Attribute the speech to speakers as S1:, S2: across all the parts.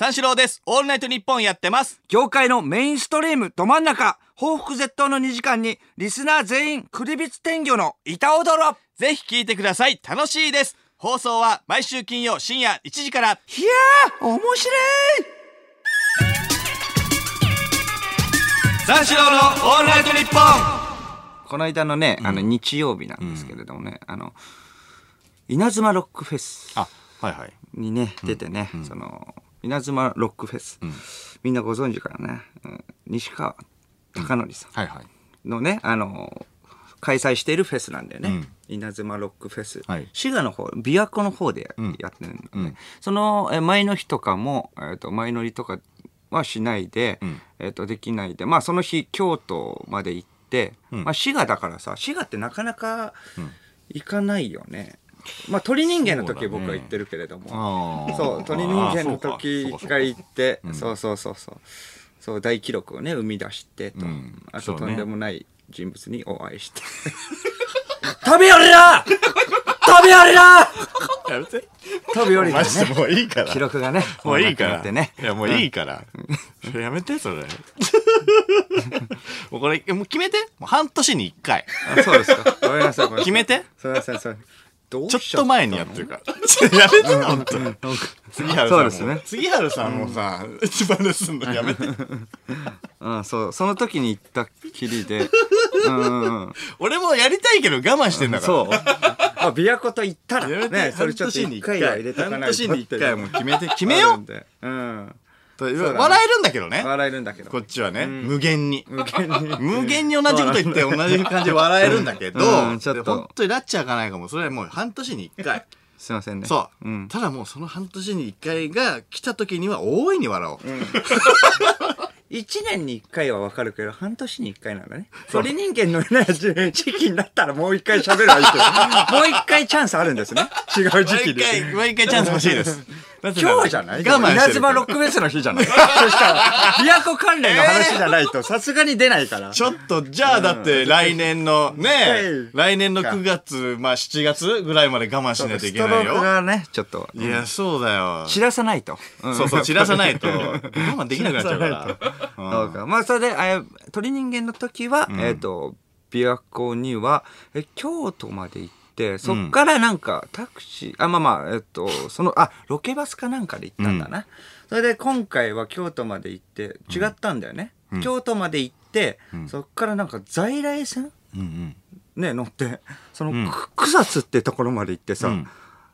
S1: 三四郎です。オールナイトニッポンやってます。
S2: 業界のメインストリームど真ん中報復絶倒の2時間にリスナー全員クリビツ天魚の板踊ろ
S1: ぜひ聞いてください。楽しいです。放送は毎週金曜深夜1時から。
S2: いやー面白い
S1: 三四郎のオールナイトニッポン
S2: この間のね、あの日曜日なんですけれどもね、あの稲妻ロックフェス
S1: あ、はいはい。
S2: にね出てね、その稲妻ロックフェス、みんなご存知かなね、うん。西川貴教さん。
S1: はいはい。
S2: のね、あの開催しているフェスなんだよね、稲妻ロックフェス、
S1: はい。
S2: 滋賀の方琵琶湖の方でやってるんだよね、そのえ前の日とかも、えー、と前乗りとかはしないで、えー、とできないでまあその日京都まで行って、まあ、滋賀だからさ滋賀ってなかなか行かないよね、まあ鳥人間の時は僕は行ってるけれども、
S1: あー。
S2: そう鳥人間の時
S1: あーそうかそうか
S2: 一回行ってそうそうそうそうそう。大記録をね生み出してと、
S1: ん。
S2: あ
S1: そうね。
S2: ととんでもない人物にお会いして。飛び降りな！飛び降りな！
S1: やめて。
S2: 飛び降りた
S1: マジで
S2: ね
S1: もういいから。
S2: 記録がね
S1: もういいから。
S2: ってね。
S1: いや、もういいから。それやめて、それ。もうこれ、もう決めて？もう半年に一回。
S2: あそうですか。ごめんなさい。ごめんなさい。
S1: 決めて？
S2: すいませんすいませんどう
S1: ちょっと前にやってるから。やめて、本当に。杉原さんも。
S2: そうですね
S1: 杉原さんもさ、一番ですんのやめて。
S2: うんそうその時に行ったきりでうん
S1: 俺もやりたいけど我慢してんだから。
S2: そうあ琵琶湖と言ったらねそれちょっと一回は入れとかないと
S1: 半年に一回はもう決めて、決
S2: 決
S1: めよう。
S2: ううん
S1: 笑えるんだけどね。
S2: 笑えるんだけど。
S1: こっちはね、無限に。
S2: 無限に。
S1: 無限に同じこと言って同じ感じで笑えるんだけど、
S2: う。んちょっと。
S1: で本当にラッチ開かないかも。それはもう半年に一回。
S2: すいませんね。
S1: そう、
S2: うん。
S1: ただもうその半年に一回が来た時には大いに笑おう。
S2: 1年に1回はわかるけど半年に1回なんだね。鳥人間のね時期になったらもう1回喋る相手 もう1回チャンスあるんですね。違う時期
S1: 毎回、
S2: で
S1: 毎回チャンス欲しいです。
S2: 今日じゃない？
S1: 我慢
S2: 稲妻ロックフェスの日じゃない。そしたら琵琶湖関連の話じゃないと。さすがに出ないから。
S1: ちょっと、じゃあだって来年のね
S2: はい、
S1: 来年の9月、まあ7月ぐらいまで我慢しないといけない
S2: ストローク
S1: よ。
S2: がねちょっと
S1: いや、そうだよ。
S2: 散らさないと、うん。
S1: そうそう、散らさないと、我慢できなくなっちゃうから。
S2: そうか。まあそれであ鳥人間の時は、えっ、と琵琶湖にはえ京都まで行ってそっからなんかタクシー、あまあまあえっ、とそのあロケバスかなんかで行ったんだな、それで今回は京都まで行って違ったんだよね、京都まで行って、そっからなんか在来線？
S1: うんうん。
S2: ね乗ってその、く草津ってところまで行ってさ、
S1: ん。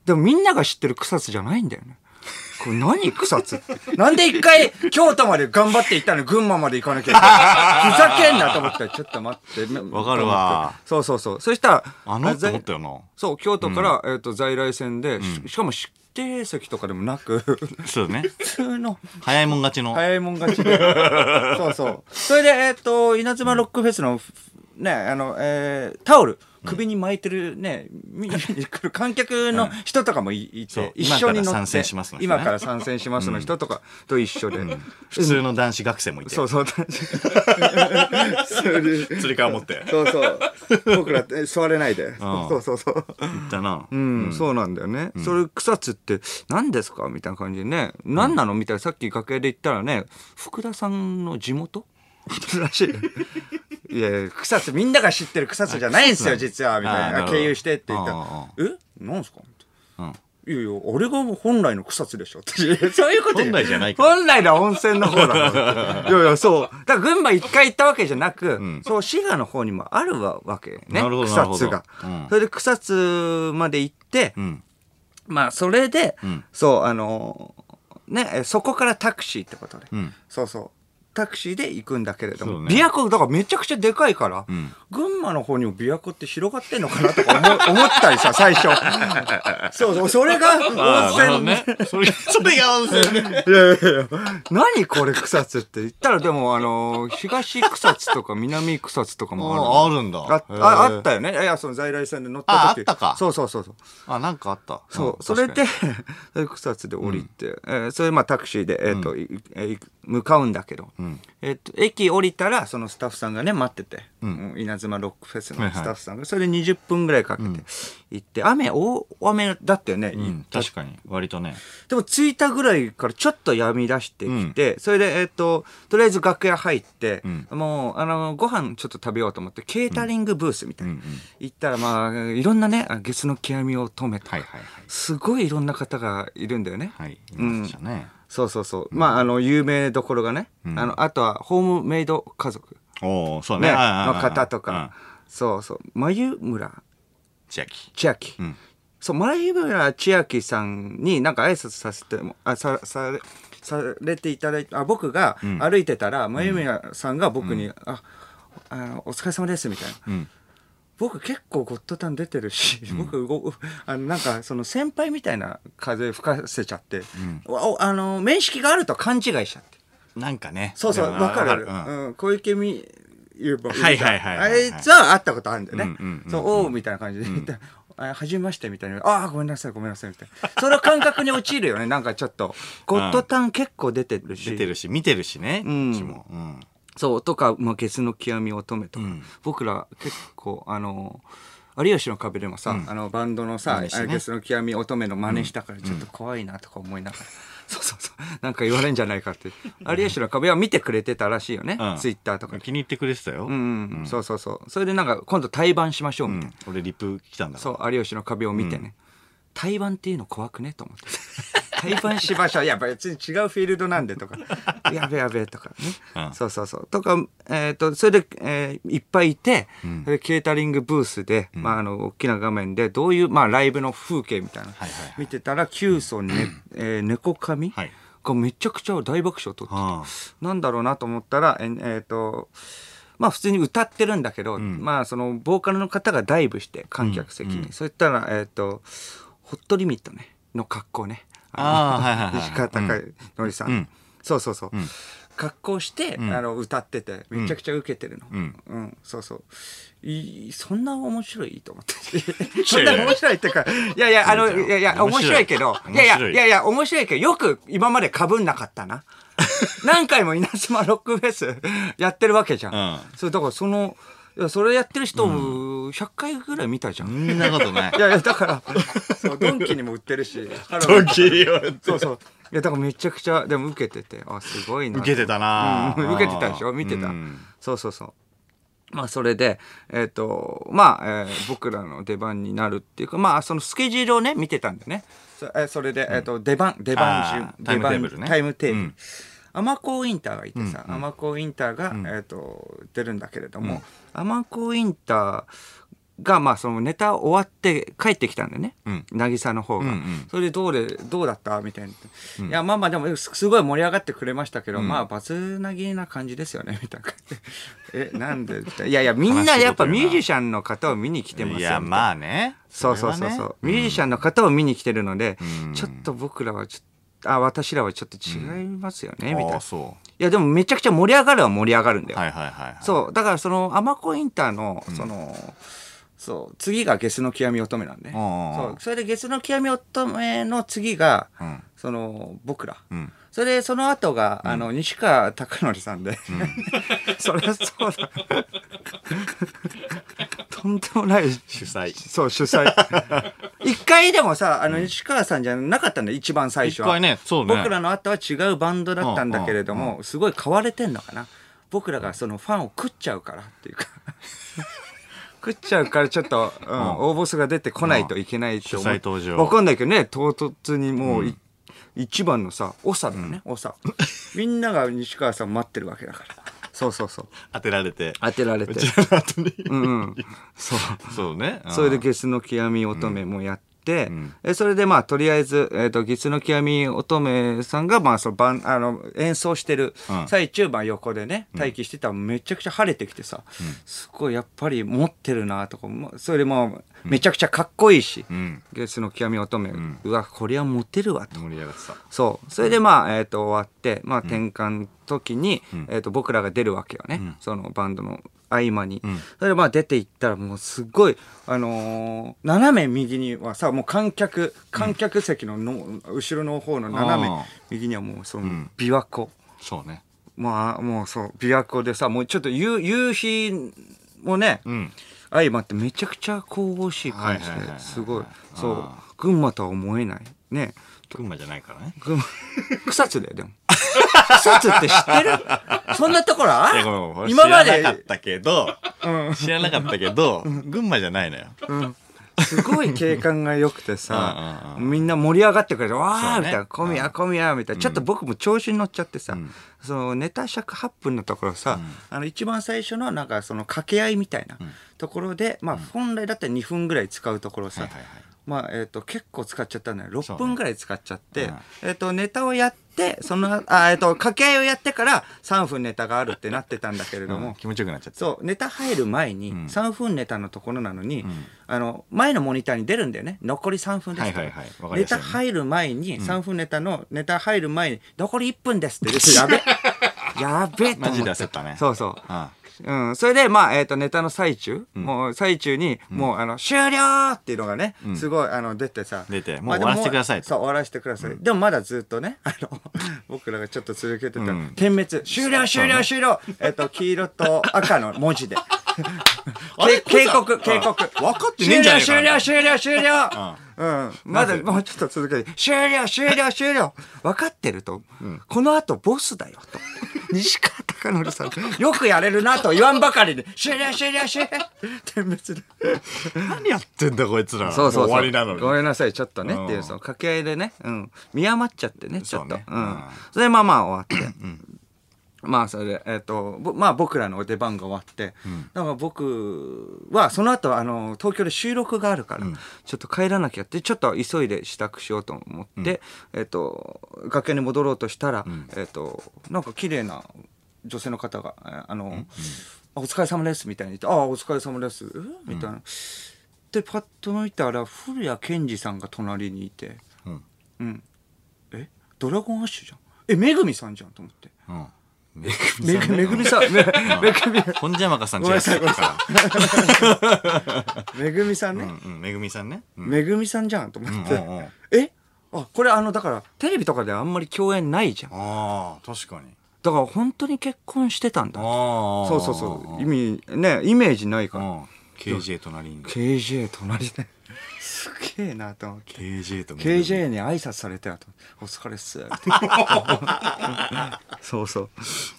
S2: でもみんなが知ってる草津じゃないんだよねこれ何草津？ってなんで一回京都まで頑張って行ったのに群馬まで行かなきゃいけない？ふざけんなと思って。ちょっと待って。
S1: わかるわ。
S2: そうそうそう。そしたら
S1: あのって
S2: 在
S1: 思ったよな。
S2: そう京都から、えー、と在来線で、ししかも指定席とかでもなく
S1: そうね。
S2: 普通の。
S1: 早いもん勝ちの。
S2: 早いもん勝ちでそうそう。それでえっ、と稲妻ロックフェスのねあの、えータオル首に巻いてるね、見に来る観客の人とかもいいて、一緒に乗って
S1: 今から参戦しますの
S2: 今から参戦しますの人とかと一緒で、
S1: 普通の男子学生もいて。
S2: そうそうそれで
S1: 釣り革持って。
S2: そうそう。僕らえ座れないで、そうそうそう。
S1: 行ったな。
S2: うん、そうなんだよね、それ草津って何ですか？みたいな感じでね。何なの？みたいな。さっき楽屋で言ったらね福田さんの地元？らしいいや草津みんなが知ってる草津じゃないんですよ実はみたいな経由してって言ったら
S1: あーあ「
S2: え？なんすか?」
S1: うん。
S2: いやいや、俺が本来の草津でしょっ そういうこと
S1: 本来じゃない
S2: 本来の温泉の方だ。いやいや、そう。だから群馬一回行ったわけじゃなく、そう、滋賀の方にもあるわけね。草津が、
S1: うん
S2: それで草津まで行って、
S1: うん。
S2: まあ、それで、
S1: ん
S2: そう、あのーね、えそこからタクシーってことで。
S1: うん。
S2: そうそう。タクシーで行くんだけれども、琵琶湖、だからめちゃくちゃでかいから、
S1: ん。
S2: 群馬の方にも琵琶湖って広がってんのかなとか思 思ったりさ、最初。そうそう、それが温泉。
S1: ね。それ、それが温泉ね。
S2: いやいやいや、何これ草津って言ったらでもあの東草津とか南草津とかもある
S1: ああるんだ。
S2: あああったよね。いやその在来線で乗った時。
S1: ああったか。
S2: そうそうそうそう。
S1: あ、なんかあった。
S2: そう、
S1: ん
S2: それで草津で降りて、えーそれまあタクシーで、えーといえーい向かうんだけど、
S1: ん
S2: えっと、駅降りたらそのスタッフさんがね待ってて、
S1: ん。
S2: うん稲妻ロックフェスのスタッフさんが、それで20分ぐらいかけて行って、雨大雨だったよね、
S1: うん、確かに。割とね。
S2: でも着いたぐらいからちょっとやみ出してきて、それで、えっ、と、とりあえず楽屋入って、
S1: うん。
S2: もう、あの、ご飯ちょっと食べようと思って、ケータリングブースみたいな。
S1: うんうん
S2: 行ったら、まあ、いろんなね、あゲスの極みを止めとか、
S1: はいはいはい。
S2: すごいいろんな方がいるんだよね。
S1: はいいましたね、
S2: そうそうそう。まあ、あの、有名どころがね、
S1: うん。
S2: あの、あとは、ホームメイド家族、
S1: おおそうね。
S2: ね、
S1: ああ
S2: の方と
S1: うん。
S2: か、そうそう、眉村。
S1: 千秋。
S2: 千秋。
S1: うん。
S2: そう、前村千秋さんになんか挨拶させても、あ、さ、され、されていただいて、あ、僕が
S1: うん。
S2: 歩いてたら、前村さんが僕に、あ、あの、お疲れ様です、みたいな。
S1: うん
S2: 僕結構ゴッドタン出てるし、僕ご、あの、なんかその先輩みたいな風吹かせちゃって、おあの、面識があると勘違いしちゃって。
S1: なんかね
S2: そうそう、わかる。
S1: うん
S2: うん、小池美優子。
S1: はいはいはいはいはい
S2: あいつは会ったことあるんだよね。
S1: うんうんうん
S2: そう、おうみたいな感じで言って、あはじめましてみたいな。ああ、ごめんなさい、ごめんなさい、みたいな。その感覚に陥るよね。なんかちょっと、ゴッドタン結構出てるし。
S1: 出てるし見てるしね
S2: うん
S1: うん
S2: そう、とか、まあ、ゲスの極み乙女とか、
S1: うん。
S2: 僕ら結構、あの、有吉の壁でもさ、
S1: うん。
S2: あのバンドのさ、
S1: 真似してね。
S2: ゲスの極み乙女の真似したからちょっと怖いなとか思いながら、そうそうそう。なんか言われんじゃないかって。有吉の壁は見てくれてたらしいよね、
S1: うん。
S2: ツイッターとかで。
S1: 気に入ってくれてたよ。
S2: うんうん、そうそうそう。それでなんか今度対バンしましょうみたいな、
S1: うん。俺リプ来たんだ
S2: そう有吉の壁を見てね、対バンっていうの怖くねと思って対バンしましょう。いや別に違うフィールドなんでとか。やべやべとかね、
S1: うん。
S2: そうそうそう。とかえっ、とそれで、えーいっぱいいて、
S1: うん。
S2: それでケータリングブースで、まあ、あの大きな画面でどういう、まあ、ライブの風景みたいな、
S1: はいはいはい。
S2: 見てたらキュウソネ、えー猫髪
S1: はい。
S2: がめちゃくちゃ大爆笑を取ってなんだろうなと思ったら、ええーと、まあ普通に歌ってるんだけど、
S1: ん。
S2: まあそのボーカルの方がダイブして観客席に、そういったら、えっ、と、ホットリミットね、の格好ね。
S1: あーはいはいはい。
S2: 西川貴教さん,、
S1: うん
S2: そうそうそう。
S1: ん。
S2: 格好して、
S1: ん。
S2: あの歌っててめちゃくちゃウケてるの、
S1: うん。
S2: うん、そうそう。いそんな面白いと思って。そんな面白いっていうかいやいやあのいやいや面
S1: 面白い
S2: けどいやいやい。やいや面白いけどよく今まで被んなかったな。何回も稲妻ロックフェスやってるわけじゃん、
S1: うん。
S2: それだからそのいやそれやってる人、100回ぐらい見たじゃん、
S1: そんなことない。
S2: いやいやだから そうドンキにも売ってるし。
S1: ドンキーよ
S2: そうそう。いやだからめちゃくちゃでも受けててあすごいな。
S1: 受けてたな。
S2: うん受けてたでしょ？見てた、
S1: うん。
S2: そうそうそう。まあそれでえっ、とまあ、えー僕らの出番になるっていうかまあそのスケジュールをね見てたんでね。そ,、えーそれで、えっと出番出番順
S1: あータイムテーブルね。
S2: タイムテーブル、
S1: うん
S2: アマコインターがいてさ、
S1: うんうん。
S2: アマコインターが、
S1: ん。
S2: えっ、と出るんだけれども、アマコインターがまあそのネタ終わって帰ってきたんだよね、
S1: うん。
S2: 渚の方が、
S1: うんうん。
S2: それでどうでどうだった？みたいな、いやまあまあでもすすごい盛り上がってくれましたけど、
S1: うん。
S2: まあバツなぎな感じですよね。みたいな。感じでえなんで？いやいやみんなやっぱミュージシャンの方を見に来てますよ。
S1: いやまあね。
S2: そうそうそうそう、ミュージシャンの方を見に来てるので、
S1: うん。
S2: ちょっと僕らはちょっとあ私らはちょっと違いますよね、みたいな。いやでもめちゃくちゃ盛り上がるは盛り上がるんだよ、
S1: うはいはいはいはい。
S2: そうだからそのアマコインターのその、そう次がゲスの極み乙女なんで、
S1: うん。
S2: そうそれでゲスの極み乙女の次が、
S1: うん。
S2: その僕ら、
S1: うん
S2: それでその後が、あの西川貴教さんで、そりゃそうだ。とんでもない
S1: 主催。
S2: そう主催。一回でもさあの西川さんじゃなかったんだよ一番最初は。
S1: 一回ねそうね。
S2: 僕らの後は違うバンドだったんだけれども、すごい買われてんのかな。僕らがそのファンを食っちゃうからっていうか。食っちゃうからちょっと、うん応募数が出てこないといけないと思う。
S1: 主催登場。
S2: わかんないけどね唐突にもうい、一番のさ長だよね長、みんなが西川さん待ってるわけだから。そうそうそう。
S1: 当てられて。
S2: 当てられて。
S1: うちらの後に。
S2: うんうん。そう。
S1: そうね。
S2: それでゲスの極み乙女もやって、
S1: ん。
S2: えそれでまあとりあえず、えー、とゲスの極み乙女さんがまあそのバンあの演奏してる
S1: うん。
S2: 最中、まあ横でね待機してたらめちゃくちゃ晴れてきてさ、すごいやっぱり持ってるなとかもそれでもうめちゃくちゃかっこいいし、
S1: うん。
S2: ゲスの極み乙女、うん。わこりゃモテるわと。そう。それでまあ、えー、と終わって、まあ、転換の時に、えー、と僕らが出るわけよね、そのバンドの合間に、
S1: ん。
S2: それでまあ出ていったらもうすっごい、あのー斜め右にはさもう観客観客席のの、後ろの方の斜め右にはもうその
S1: ん。
S2: 琵琶湖、
S1: そうね。
S2: まあもうそう琵琶湖でさもうちょっと夕夕日もね、
S1: うん。
S2: 相まってめちゃくちゃ神々しい感じですごい。そう。
S1: あ
S2: 群馬とは思えない。ね。
S1: 群馬じゃないからね。
S2: 群馬。草津だよでも草津って知ってる？そんなところあ
S1: いやごめんごめん。
S2: 今まで。
S1: 知らなかったけど、知らなかったけど、群馬じゃないのよ。
S2: うん。すごい景観が良くてさ
S1: うんうんうん
S2: みんな盛り上がってくれて「わー」
S1: そうね。
S2: みたいな「小宮小宮」みたいな。ちょっと僕も調子に乗っちゃってさ、
S1: ん。
S2: そのネタ尺8分のところさ、あの一番最初のなんかその掛け合いみたいなところで、まあ本来だったら2分ぐらい使うところをさ、
S1: はいはいはい
S2: まあえー、と結構使っちゃったのよ。6
S1: そうね。
S2: 分ぐらい使っちゃって、
S1: うん。
S2: えー、とネタをやってそのあ、えー、と掛け合いをやってから3分ネタがあるってなってたんだけれども、
S1: うん。気持ちよくなっちゃった。
S2: そうネタ入る前に
S1: ん。
S2: 3分ネタのところなのに、
S1: ん。
S2: あの前のモニターに出るんだよね。残り3分ですと
S1: はいはい
S2: ネタ入る前に3分ネタのネタ入る前に残り1分ですって出てやべ。やべと思って。
S1: マジで焦ったね。
S2: そうそう。
S1: あ
S2: うん、それで、まあ、えっ、と、ネタの最中、もう最中に、もう、あの、終了っていうのがね、すごい、あの、出てさ。
S1: 出てもう終わらせてくださいと。
S2: そう、終わらせてください。でもまだずっとね、あの、僕らがちょっと続けてた、
S1: うん。
S2: 点滅、終了、終了、終了。えっ、と、黄色と赤の文字で。け警告、警告。
S1: 分かってねえんじゃねえか
S2: 終了、終了、終了、終了。
S1: あ
S2: うん。まだ、もうちょっと続けて、終了、終了、終了。分かってると、この後ボスだよ、と。西川貴教さん、よくやれるなと言わんばかりで、終了、終了、終了。点滅で。
S1: 何やってんだこいつら。
S2: そうそうそう。
S1: も終わりなのに。
S2: ごめんなさい、ちょっとね、
S1: うん
S2: っていう、その掛け合いでね、うん。見余っちゃってね、ちょっと。
S1: そうね
S2: うん
S1: うん。
S2: それでまあまあ終わって。まあそれで、えっ、と、ぼまあ僕らの出番が終わって、だから僕はその後、あの、東京で収録があるから、ちょっと帰らなきゃって、ちょっと急いで支度しようと思って、えっ、と、楽屋に戻ろうとしたら、えっ、と、なんか綺麗な女性の方が、えあの、あお疲れ様ですみたいに言って、ああ、お疲れ様です、え？みたいな。で、パッと見たら、古谷健二さんが隣にいて、
S1: うん。
S2: うん。え？ドラゴンアッシュじゃん。え、めぐみさんじゃんと思って。
S1: うん。め
S2: めぐめぐみさん、めめぐみ、
S1: 本邪魔かさん違
S2: ごめぐみさんね。
S1: うんうん。めぐみさんね。うん
S2: めぐみさんじゃんと思って。
S1: うんうんうん
S2: え？あ、これあの、だから、テレビとかであんまり共演ないじゃん。だ
S1: ああ、確かに。
S2: から本当に結婚してたんだ。そうそうそう。意味、ね、イメージないから。
S1: うん。KJ 隣に。
S2: KJ 隣で。すげえなと思って。
S1: KJ と。
S2: KJ に挨拶されてなとお疲れっす。そうそう。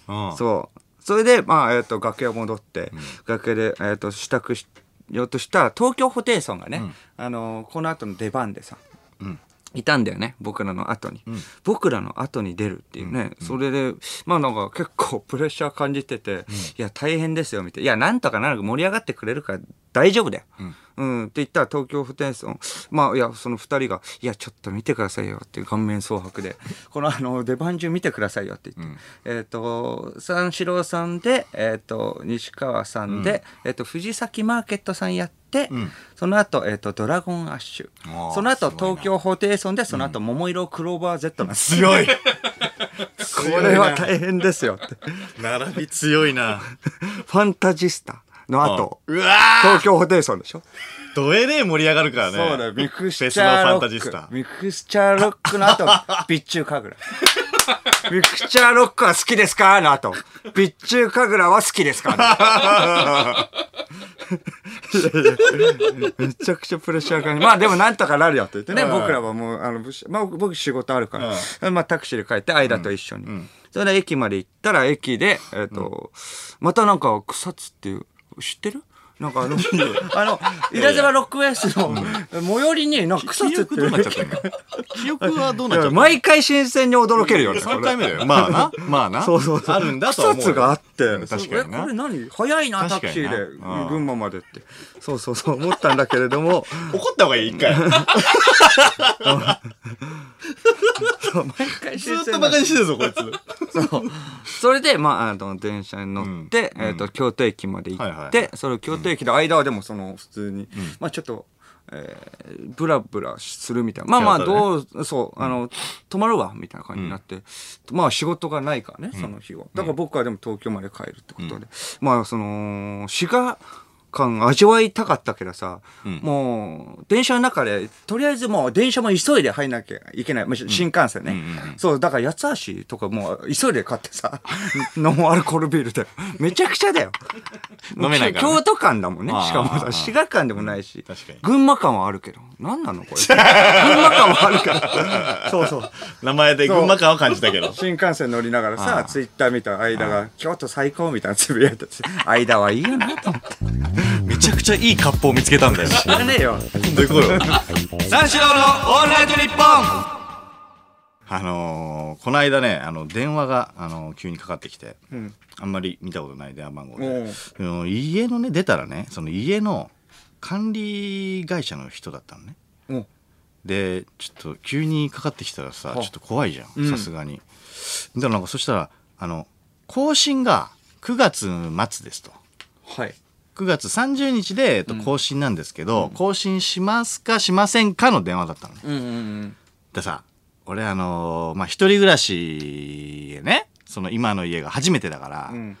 S1: うん。
S2: そう。それで、まあ、えっ、と、楽屋戻って、楽屋で、えっ、と、支度しようとした東京ホテイソンがね、あのこの後の出番でさ、
S1: うん
S2: いたんだよね僕らの後に、僕らの後に出るっていうね、それでまあなんか結構プレッシャー感じてて、いや大変ですよみたいな。いやなんとかなる盛り上がってくれるから大丈夫だよ、うん。って言ったら東京ホテイソンまあいやその2人が「いやちょっと見てくださいよ」っていう顔面蒼白で「このあの出番中見てくださいよ」って言って、えっ、と三四郎さんで、えっと西川さんで、えっと藤崎マーケットさんやって、
S1: ん。
S2: その後、えっとドラゴンアッシュ。その後東京ホテイソンでその後桃色クローバー Z なんです、
S1: 強い。
S2: これは大変ですよって。
S1: 並び強いな。
S2: ファンタジスタの後、
S1: うわー。
S2: 東京ホテイソンでしょ？
S1: どえねえ盛り上がるからね。
S2: そうだよ、ミクスチ
S1: フェスのファン
S2: ャーロック。
S1: タジスタ。。
S2: ミクスチャーロックの後、備中神楽。ミクスチャーロックは好きですか？の後、備中神楽は好きですか？めちゃくちゃプレッシャー感じまあでもなんとかなるよって言ってね、
S1: うん。
S2: 僕らはもう、あの、まあ僕仕事あるから、まあタクシーで帰って、間と一緒に。それで駅まで行ったら、駅で、えっ、と、またなんか草津っていう、知ってる？なんかあの、あの、いたずらロックウェイスの最寄りに、なんか草津って
S1: 記憶どうなっちゃったんだ記憶はどうなっちゃった
S2: 毎回新鮮に驚けるよね。
S1: 3回目だよ。まあな。まあな。
S2: そうそうそう。
S1: あるんだと。
S2: 草津があって、
S1: うん確かに
S2: これ何？早いな、タクシーで、
S1: うん
S2: 群馬までって。そうそうそう、思ったんだけれども、
S1: 怒った方がいい、一回。
S2: 毎回
S1: ずーっとバカにしてるぞ、こいつ。
S2: そう。それで、まあ、あの、電車に乗って、
S1: うん
S2: えっ、と、京都駅まで行って、
S1: はいはい
S2: それ京都駅の間はでも、その、普通に、まあ、ちょっと、えーブラブラするみたいな。まあまあ、どう、そう、あの、泊まるわ、みたいな感じになって、まあ、仕事がないからね、その日は。だから僕はでも東京まで帰るってことで。まあ、その、滋賀感味わいたかったけどさ、
S1: うん
S2: もう、電車の中で、とりあえずもう電車も急いで入んなきゃいけない。まあ新幹線ね。
S1: うんうんうん
S2: そう、だから八つ橋とかもう急いで買ってさ、ノンアルコールビールで。めちゃくちゃだよ。
S1: 飲めないからね
S2: 京都間だもんね。しかもさ、滋賀間でもないし。
S1: 確かに
S2: 群馬間はあるけど。何なのこれ？群馬間はあるから。そうそう。
S1: 名前で群馬感を感じたけど。
S2: 新幹線乗りながら
S1: あ
S2: さ、
S1: あ
S2: ツイッター見た間が、京都最高みたいなつぶやいてて、間はいいよなと思って。
S1: めちゃくちゃいいカップを見つけたんだよ。
S2: 知らねえよ。
S1: どういうこと？よ。三四郎のオールナイトニッポンあのーこの間ね、あの、電話が、あのー急にかかってきて、
S2: ん
S1: あんまり見たことない電話番号
S2: お
S1: で
S2: う、
S1: あの家のね、出たらね、その家の管理会社の人だったのね。
S2: お
S1: で、ちょっと急にかかってきたらさ、ちょ
S2: は
S1: っと怖いじゃ
S2: うん
S1: ん、さすがに。だからなんかそしたら、あの、更新が9月末ですと。
S2: はい。
S1: 9月30日で、えっと、更新なんですけど、更新しますかしませんかの電話だったのね。
S2: うんうんうん。
S1: でさ、俺あのーまあ、一人暮らしへね、その今の家が初めてだから、
S2: うん。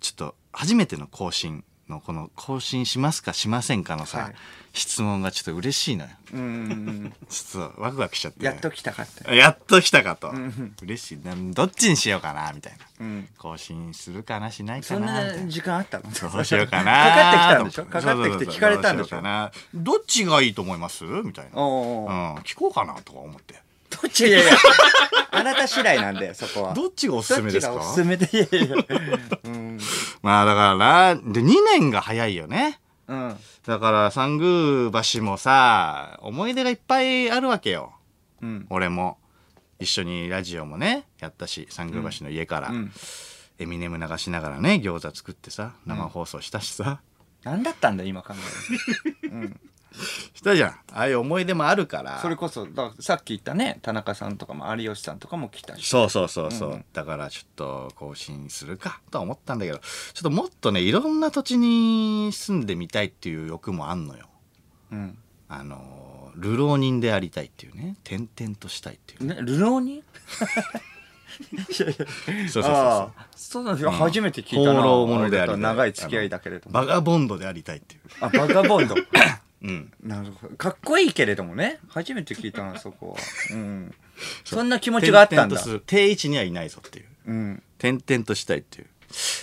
S1: ちょっと初めての更新のこの更新しますかしませんかのさ、
S2: はい
S1: 質問がちょっと嬉しいのよ。
S2: うん。
S1: ちょっとワクワクしちゃって。
S2: やっと来たかって。
S1: やっと来たかと。
S2: ん
S1: 嬉しいな。どっちにしようかな、みたいな。
S2: うん。
S1: 更新するかな、しないか
S2: そん
S1: な、
S2: 時間あったの？
S1: どうしようかな。
S2: かかってきたんでしょ？かかってきて聞かれたんでしょ？
S1: どうどっちがいいと思います？みたいな。
S2: おうおう
S1: うん、聞こうかなとか思って。
S2: どっち？いやいや。あなた次第なんで、そこは。
S1: どっちがおすすめですか？
S2: どっちがおすすめで、いやいや。うん。
S1: まあだからな、で、2年が早いよね。
S2: うん。
S1: だから、三宮橋もさ、思い出がいっぱいあるわけよ。
S2: うん。
S1: 俺も。一緒にラジオもね、やったし、三宮橋の家から、
S2: うん。
S1: エミネム流しながらね、餃子作ってさ、生放送したしさ。
S2: 何だったんだ、今考える。うん。
S1: したじゃん。ああいう思い出もあるから。
S2: それこそ、ださっき言ったね、田中さんとかも有吉さんとかも来たし。
S1: そうそうそうそう、
S2: うん
S1: だからちょっと更新するかとは思ったんだけどちょっともっとねいろんな土地に住んでみたいっていう欲もあんのよ
S2: うん。
S1: あの流浪人でありたいっていうね転々としたいっていう
S2: ね、流浪人？
S1: そうそうそう
S2: あ
S1: そ
S2: あそうなんですよ、初めて聞いたな。
S1: 放浪者でありたい
S2: 長い付き合いだけれども。
S1: うバガボンドでありたいっていう
S2: あ、バガボンド。
S1: うん
S2: なるほど。かっこいいけれどもね。初めて聞いたな、そこは。うん。そんな気持ちがあったんだ
S1: 転々とす。る定位置にはいないぞっていう
S2: うん。
S1: 転々としたいっていう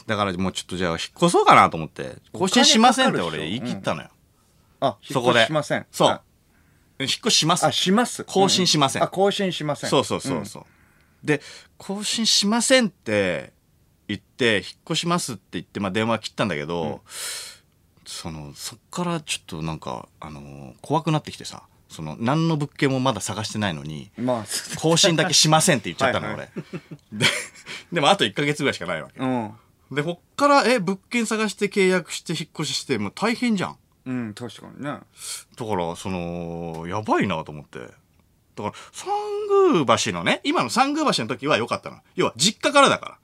S1: だからもうちょっとじゃあ引っ越そうかなと思って更新しませんって俺言い切ったのよ、
S2: あ、
S1: そこで
S2: ししません。
S1: そう
S2: あ
S1: 引っ越しします
S2: あ、します。
S1: 更新しません
S2: うあ、更新しません。
S1: そうそうそうそう、で更新しませんって言って引っ越しますって言って、まあ、電話切ったんだけど、そのそっからちょっとなんか、あのー怖くなってきてさ。その何の物件もまだ探してないのに
S2: うん。まあ、
S1: 更新だけしませんって言っちゃったの
S2: はいは
S1: 俺。ででもあと1ヶ月ぐらいしかないわけ。
S2: うん。
S1: でこっからえ物件探して契約して引っ越ししてもう大変じゃん。
S2: うん、確かにね。
S1: だからそのやばいなと思って。だから三宮橋のね今の三宮橋の時は良かったの。要は実家からだから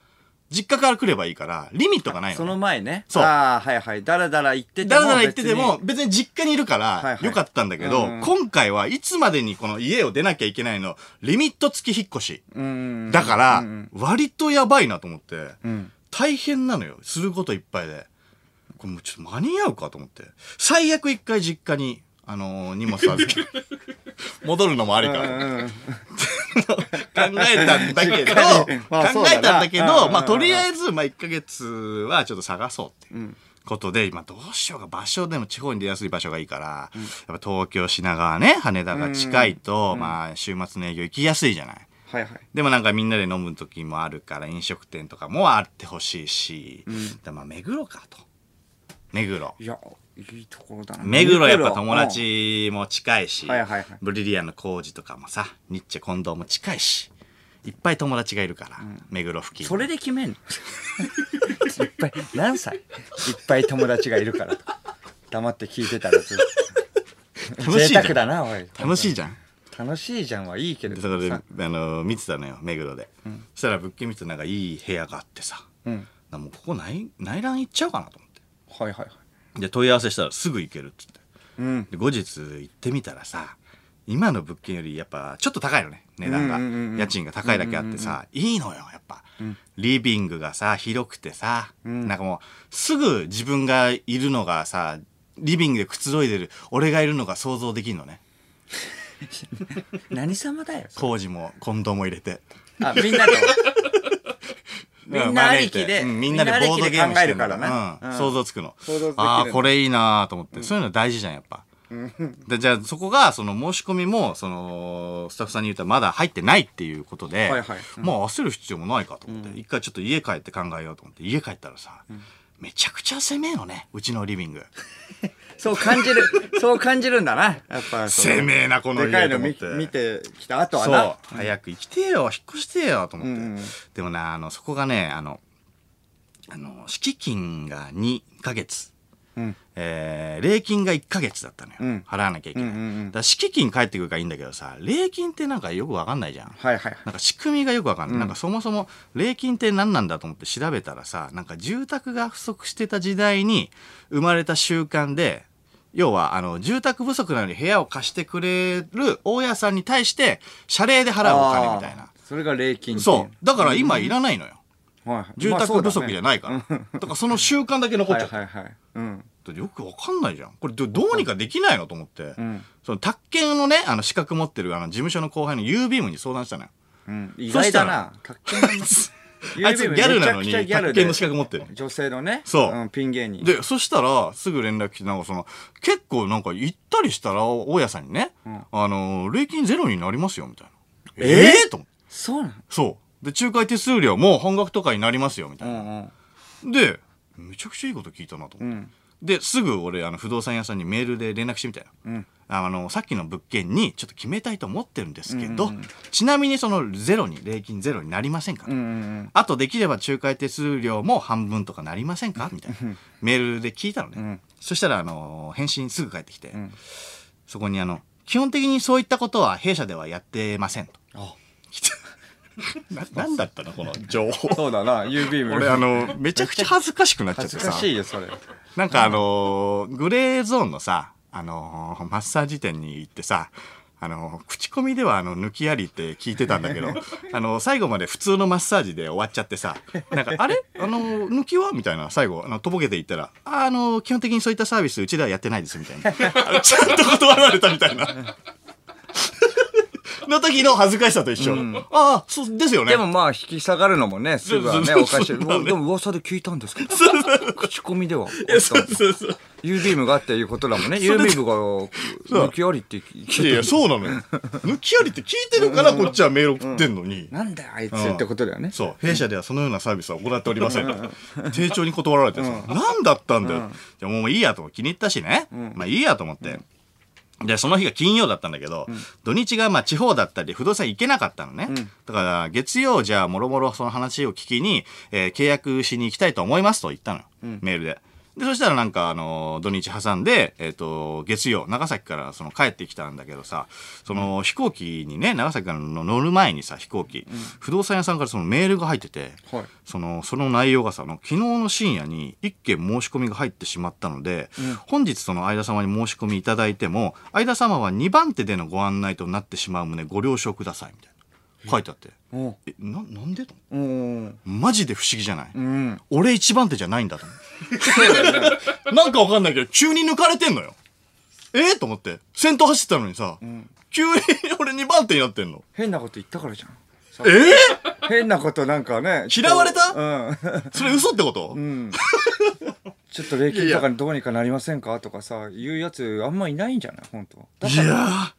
S1: 実家から来ればいいからリミットがないの、
S2: そ
S1: ね、
S2: の前ね。
S1: そう
S2: ああ、はいはい。だらだら言ってても。
S1: だらだら言ってても
S2: 別に、
S1: 実家にいるか
S2: はい
S1: ら
S2: はい
S1: 良かったんだけど、
S2: うん
S1: 今回はいつまでにこの家を出なきゃいけないのリミット付き引っ越し
S2: うん。
S1: だから
S2: うん
S1: 割とやばいなと思って
S2: うん。
S1: 大変なのよすることいっぱいでこれもうちょっと間に合うかと思って最悪一回実家にあのー荷物預け 戻るのもありか。
S2: うんうん
S1: 考えたんだけど、
S2: まあ
S1: 考えたんだけ
S2: うんうん
S1: ど、
S2: うん。
S1: まあとりあえず、まあ1ヶ月はちょっと探そうっていう
S2: うん。
S1: ことで、今どうしようか、場所でも地方に出やすい場所がいいから、やっぱ東京、品川ね、羽田が近いと、まあ週末の営業行きやすいじゃない。
S2: はいはい。
S1: でもなんかみんなで飲む時もあるから飲食店とかもあってほしいし、
S2: ん。
S1: だからまあ目黒かと。目黒。
S2: いや、いいところだな。
S1: 目黒やっぱ友達も近いし、
S2: うんはいはいはい
S1: ブリリアンの工事とかもさニッチェ近藤も近いしいっぱい友達がいるから、目黒付近
S2: それで決めんの？いっぱい、何歳？いっぱい友達がいるからと。黙って聞いてたらずっと。贅
S1: 楽しいじゃん
S2: 沢だな、おい。
S1: 楽しいじゃん
S2: 楽しいじゃんはいいけれ
S1: でそこであの見てたのよ目黒で、そしたら物件見てなんかいい部屋があってさ
S2: うん。
S1: なもうここ内内覧行っちゃおうかなと思って
S2: はいはいはい。
S1: で問い合わせしたらすぐ行けるっつって。
S2: うん。
S1: で後日行ってみたらさ今の物件よりやっぱちょっと高いのね値段が、
S2: うんうんうんうん
S1: 家賃が高いだけあってさ、いいのよやっぱ。リビングがさ広くてさ、なんかもうすぐ自分がいるのがさリビングでくつろいでる俺がいるのが想像できるのね。
S2: 何様だよ
S1: 工事も近藤も入れて。
S2: あみんなとみんなありきで、
S1: うんみんなでボードゲームしてる
S2: からな、
S1: うん想像つくの。ああこれいいなと思って、そういうの大事じゃんやっぱ。でじゃあそこがその申し込みもそのスタッフさんに言ったらまだ入ってないっていうことで、
S2: はいはいうん
S1: まあ焦る必要もないかと思って、一回ちょっと家帰って考えようと思って家帰ったらさ、めちゃくちゃ狭えのねうちのリビング。
S2: そう感じる そう感じるんだな。やっぱ
S1: 狭えなこの
S2: でかいの見見てきた後は
S1: そ
S2: な
S1: う早く行きてえよ引っ越してえよと思って、
S2: うんうん。
S1: でもなあのそこがねあのあの敷金が2ヶ月、
S2: うん。
S1: えー礼金が1ヶ月だったのよ、
S2: うん。
S1: 払わなきゃいけない、
S2: うんうんうん。
S1: だから敷金返ってくるからいいんだけどさ礼金ってなんかよくわかんないじゃん。
S2: はいはい
S1: なんか仕組みがよくわかんない、
S2: うん。
S1: なんかそもそも礼金って何なんだと思って調べたらさなんか住宅が不足してた時代に生まれた習慣で要はあの住宅不足なのに部屋を貸してくれる大家さんに対して謝礼で払うお金みたいな。
S2: それが礼金
S1: そう。だから今いらないのよ、住宅不足じゃないから、だからその習慣だけ残っちゃった、
S2: はいはいはい。うん。
S1: よくわかんないじゃん。これどどうにかできないのと思って、
S2: うん。
S1: その宅建のねあの資格持ってるあの事務所の後輩の U ビームに相談したのよ。
S2: うん。意外だな。宅建の
S1: あいつギャルなのに宅建の資格持ってる。
S2: 女性のね
S1: そう。ん
S2: ピン芸人。
S1: でそしたらすぐ連絡来てなんかその結構なんか行ったりしたら大家さんにね、
S2: ん。
S1: あの礼金ゼロになりますよみたいな。
S2: え
S1: ええと思って。
S2: そうなの？
S1: そうで仲介手数料も半額とかになりますよみたいな、でめちゃくちゃいいこと聞いたなと思って、
S2: うん。
S1: ですぐ俺あの不動産屋さんにメールで連絡してみたよ、
S2: うん。
S1: あのさっきの物件にちょっと決めたいと思ってるんですけど、
S2: うんうん。うん
S1: ちなみにそのゼロに礼金ゼロになりませんか、
S2: うんうん
S1: あとできれば仲介手数料も半分とかなりませんか？みたいな。メールで聞いたのね、
S2: うん。
S1: そしたらあの返信すぐ返ってきて、
S2: ん。
S1: そこにあの基本的にそういったことは弊社ではやってませんと。
S2: あ。
S1: 来てななんだったのこの情報。
S2: そうだな U ビーム
S1: 俺あのめちゃくちゃ恥ずかしくなっちゃっ
S2: 恥ずか
S1: てさ
S2: しいよそれ。
S1: なんかあのーグレーゾーンのさ、あのーマッサージ店に行ってさ、あのー口コミではあの抜きありって聞いてたんだけど、あのー最後まで普通のマッサージで終わっちゃってさ、なんか、あれ？あのー抜きは？みたいな、最後、あの、とぼけて言ったら、あ、あのー基本的にそういったサービスうちではやってないですみたいな。ちゃんと断られたみたいな。の時の恥ずかしさと一緒。ああ、そうですよね。
S2: でもまあ引き下がるのもねすぐはねおかしい。でも噂で聞いたんですけど。口コミでは。
S1: そうそうそう。
S2: U ビームがっていうことだもんね。U ビームが抜きありって聞いて
S1: いやいや、そうなのよ。抜きありって聞いてるからこっちはメール送ってんのに。
S2: なんだよあいつってことだよね。
S1: そう。弊社ではそのようなサービスは行っておりませんと。丁重に断られてさ、何だったんだよ、じゃあもういいやと気に入ったしね、まあいいやと思って、でその日が金曜だったんだけど、土日がまあ地方だったり不動産行けなかったのね、だから月曜じゃあもろもろその話を聞きに、えー契約しに行きたいと思いますと言ったのよ、メールで。でそしたらなんかあの土日挟んで、えっと月曜長崎からその帰ってきたんだけどさその飛行機にね長崎からの乗る前にさ飛行機、不動産屋さんからそのメールが入ってて、
S2: はい。
S1: そのその内容がさあの昨日の深夜に1件申し込みが入ってしまったので、本日その相田様に申し込みいただいても相田様は2番手でのご案内となってしまう旨ご了承くださいみたいな書いてあって。えななんでと。マジで不思議じゃない、
S2: うん。
S1: 俺1番手じゃないんだと。思 うなんかわかんないけど急に抜かれてんのよ。え？ー、と思って。先頭走ってたのにさ、急に俺2番手になってんの。
S2: 変なこと言ったからじゃん。
S1: え？
S2: 変なことなんかね。
S1: 嫌われた？
S2: うん。
S1: ー、それ嘘ってこと、
S2: うん。ちょっと礼金とかにどうにかなりませんか？とかさ言うやつあんまいないんじゃない？本当だ
S1: い
S2: から
S1: やー、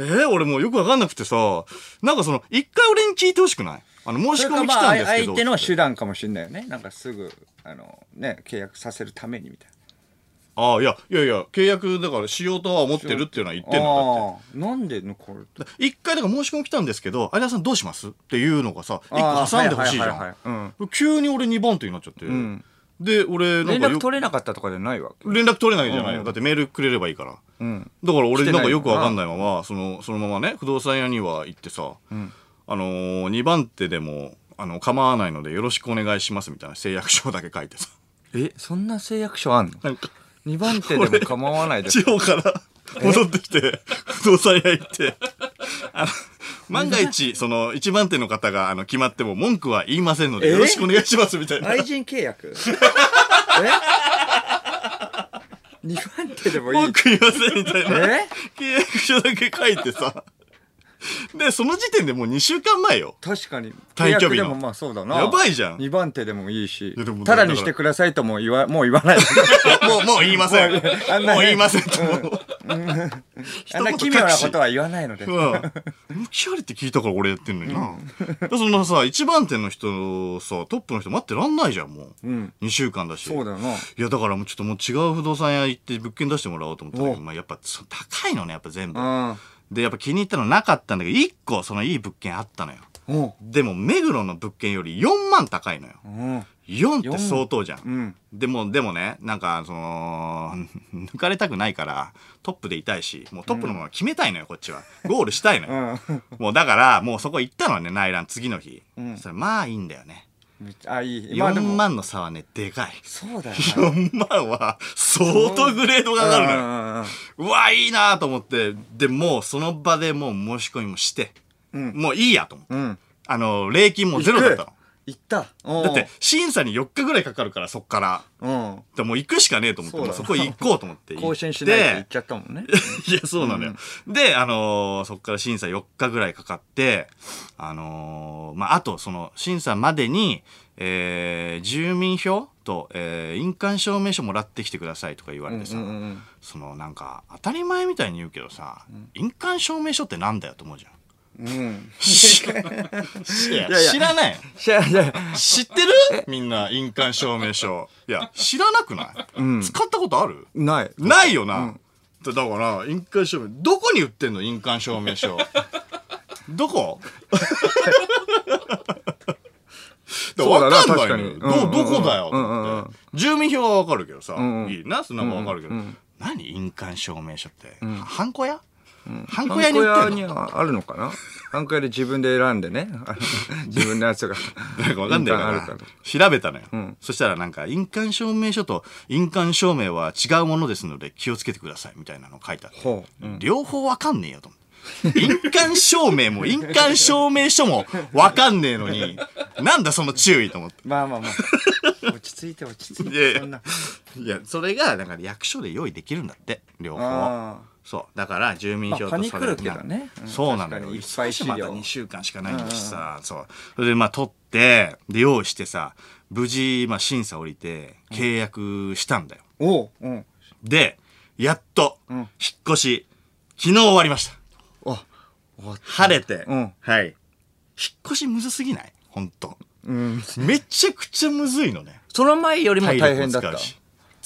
S1: えー、俺もうよくわかんなくてさ、なんかその、一回俺に聞いてほしくない？あの、申し込み来たんですけど。
S2: 相手の手段かもしれないよねなんかすぐあのね契約させるためにみたい
S1: ああ、いや、いやいや、契約だからしようとは思ってるっていうのは言ってんの
S2: ああなんでのこれ
S1: だって？一回だから申し込み来たんですけど、相田さんどうします？っていうのがさ、一個挟んでほしいじ
S2: はいはいはい
S1: ゃ
S2: はい
S1: ん。急に俺2番手になっちゃって。
S2: ん
S1: で、俺、なん
S2: 連
S1: かよ
S2: 絡取れなかったとかじゃないわけ？
S1: 連絡取れないじゃないよ。
S2: うん。
S1: だってメールくれればいいから。
S2: うん。
S1: だから俺
S2: な
S1: んかよくわかんないまま、その、そのままね、不動産屋には行ってさ、
S2: ん。
S1: あのー、2番手でも、あの、構わないのでよろしくお願いしますみたいな誓約書だけ書いてさ。
S2: えそんな誓約書あんの？
S1: なんか、
S2: 2番手でも構わないです
S1: 地方から戻ってきて、不動産屋行って、あの、万が一、その、一番手の方が、あの、決まっても文句は言いませんので、よろしくお願いします、みたいな。
S2: 愛人契約？え？二番手でもいい
S1: 文句言いません、みたいな。
S2: え？
S1: 契約書だけ書いてさ。で、その時点でもう2週間前よ。
S2: 確かに
S1: 退去日
S2: でもまあそうだな
S1: やばいじゃん。
S2: 二番手でもいいしただにしてくださいとも言わもう言わない
S1: もう、もう言いません。もう言いませんと。
S2: あんな奇妙なことは言わないので
S1: うん。向きありって聞いたから俺やってんのにな。でそんなさ、一番手の人さ、トップの人待ってらんないじゃん、もう。
S2: うん
S1: 2週間だし。
S2: そうだよない
S1: や、だからもうちょっともう違う不動産屋行って物件出してもらおうと思ったんだけど、
S2: お
S1: まあやっぱ高いのね、やっぱ全部。
S2: うん
S1: で、やっぱ気に入ったのなかったんだけど、1個そのいい物件あったのよ。でも、目黒の物件より4万高いのよ。
S2: うん
S1: 4って相当じゃん。
S2: うん
S1: でも、でもね、なんか、その、抜かれたくないから、トップでいたいし、もうトップのまま決めたいのよ、こっちは。ゴールしたいの
S2: う
S1: よ。
S2: ん
S1: もうだから、もうそこ行ったのね、内覧、次の日。
S2: うん
S1: そしたら、まあいいんだよね。
S2: あいいまあで
S1: 4
S2: も
S1: 万の差はね、でかい。
S2: そうだよな
S1: 4万は、相当グレードが上がるのよ。
S2: う
S1: わ、いいなと思って、で、もうその場でもう申し込みもして、
S2: うん
S1: もういいやと思って。
S2: うん
S1: あの、礼金もゼロだったの。
S2: 行っただ
S1: だって、審査に4日ぐらいかかるから、そっから。
S2: うん
S1: でもう行くしかねえと思って、
S2: そうだ
S1: もうそこ行こうと思って 行って。
S2: 更新しないと言っちゃったもんね
S1: いや、そうなのよ。で、あのーそっから審査4日ぐらいかかって、あのーまあ、あと、その、審査までに、えー住民票と、えー印鑑証明書もらってきてくださいとか言われてさ、
S2: うんうんうん
S1: その、なんか、当たり前みたいに言うけどさ、印鑑証明書ってなんだよと思うじゃん。
S2: うん。
S1: 知らない。知ってる？みんな、印鑑証明書。いや、知らなくない、
S2: ん。
S1: 使ったことある？
S2: ない。
S1: ないよな。だから、印鑑証明、どこに売ってんの印鑑証明書？どこ？
S2: そうだな
S1: わかんないのよ。
S2: 確かに
S1: ど、
S2: うん
S1: どこだよって。住民票はわかるけどさ、
S2: んうん。
S1: いいな、そんなもんわかるけど。
S2: うんうん。
S1: 何？印鑑証明書って。ハンコ屋ハンコ
S2: ハンコ屋に
S1: 売ってんの？
S2: はあるのかな？ハンコ屋で自分で選んでね。あ の自分のやつが。
S1: なんかわかんないか
S2: 印鑑ある
S1: ら。
S2: か
S1: 調べたのよ、
S2: ん。
S1: そしたらなんか印鑑証明書と印鑑証明は違うものですので気をつけてくださいみたいなの書いてあって、
S2: ほう。
S1: 両方わかんねえよと思って。印鑑証明も印鑑証明書もわかんねえのに なんだその注意と思って。
S2: まあまあまあ。落ち着いて落ち着い
S1: いやいや。
S2: てそんな。い
S1: やそれがだから役所で用意できるんだって両方。
S2: あ
S1: そう。だから住民票とそれ
S2: クるけどね。うん。
S1: そうなのよ。
S2: いっぱい資料。
S1: また2週間しかないんだしさ、そう。それでまあ取ってで用意してさ無事、まあ、審査降りて契約したんだよ、
S2: おう。うん。
S1: でやっと
S2: うん。
S1: 引っ越し昨日終わりました。
S2: あ
S1: 晴れて、
S2: うん。
S1: はい。引っ越しむずすぎない？本当。
S2: うん。
S1: めちゃくちゃむずいのね。
S2: その前よりも大
S1: 体
S2: 変だった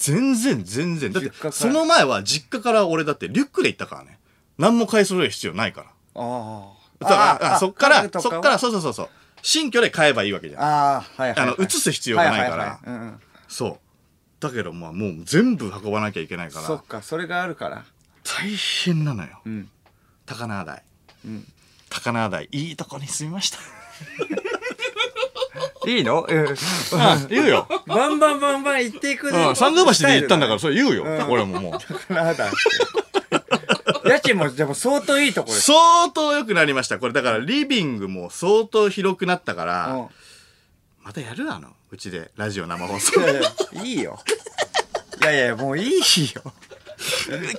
S1: 全然全然。だってその前は実家から俺だってリュックで行ったからね。何も買い揃える必要ないから。
S2: あ
S1: ああそっからそっからそうそうそうそう。新居で買えばいいわけじゃん。
S2: ああはいはい
S1: の移す必要がないから。そう。だけどまあもう全部運ばなきゃいけないから。
S2: そっかそれがあるから。
S1: 大変なのよ。
S2: うん。
S1: 高輪台。
S2: うん。
S1: 高輪台いいとこに住みました
S2: いいの？う ん
S1: 言うよ。
S2: バンバンバンバン行っていく
S1: うん三宮橋で行ったんだからそれ言うよ。俺ももう。
S2: らなん。だ家賃もでも相当いいとこです
S1: 相当良くなりました。これだからリビングも相当広くなったから
S2: うん。
S1: またやる？あのうちでラジオ生放送。
S2: いやいやいいよ。いやいやもういいよ。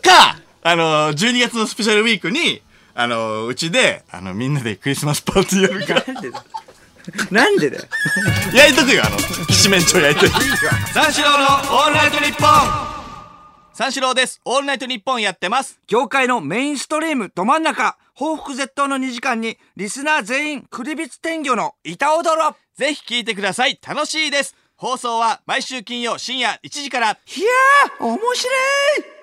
S1: かあの12月のスペシャルウィークにあのうちであのみんなでクリスマスパーティーやるから。
S2: なんでだなんでだよ。
S1: 焼いとくよあの七面鳥焼いとく。三四郎のオールナイトニッポン。三四郎です。オールナイトニッポンやってます。
S2: 業界のメインストリームど真ん中。報復絶倒の2時間にリスナー全員クリビツ天魚の板踊ろ
S1: ぜひ聞いてください。楽しいです。放送は毎週金曜深夜1時から。
S2: いやー面白い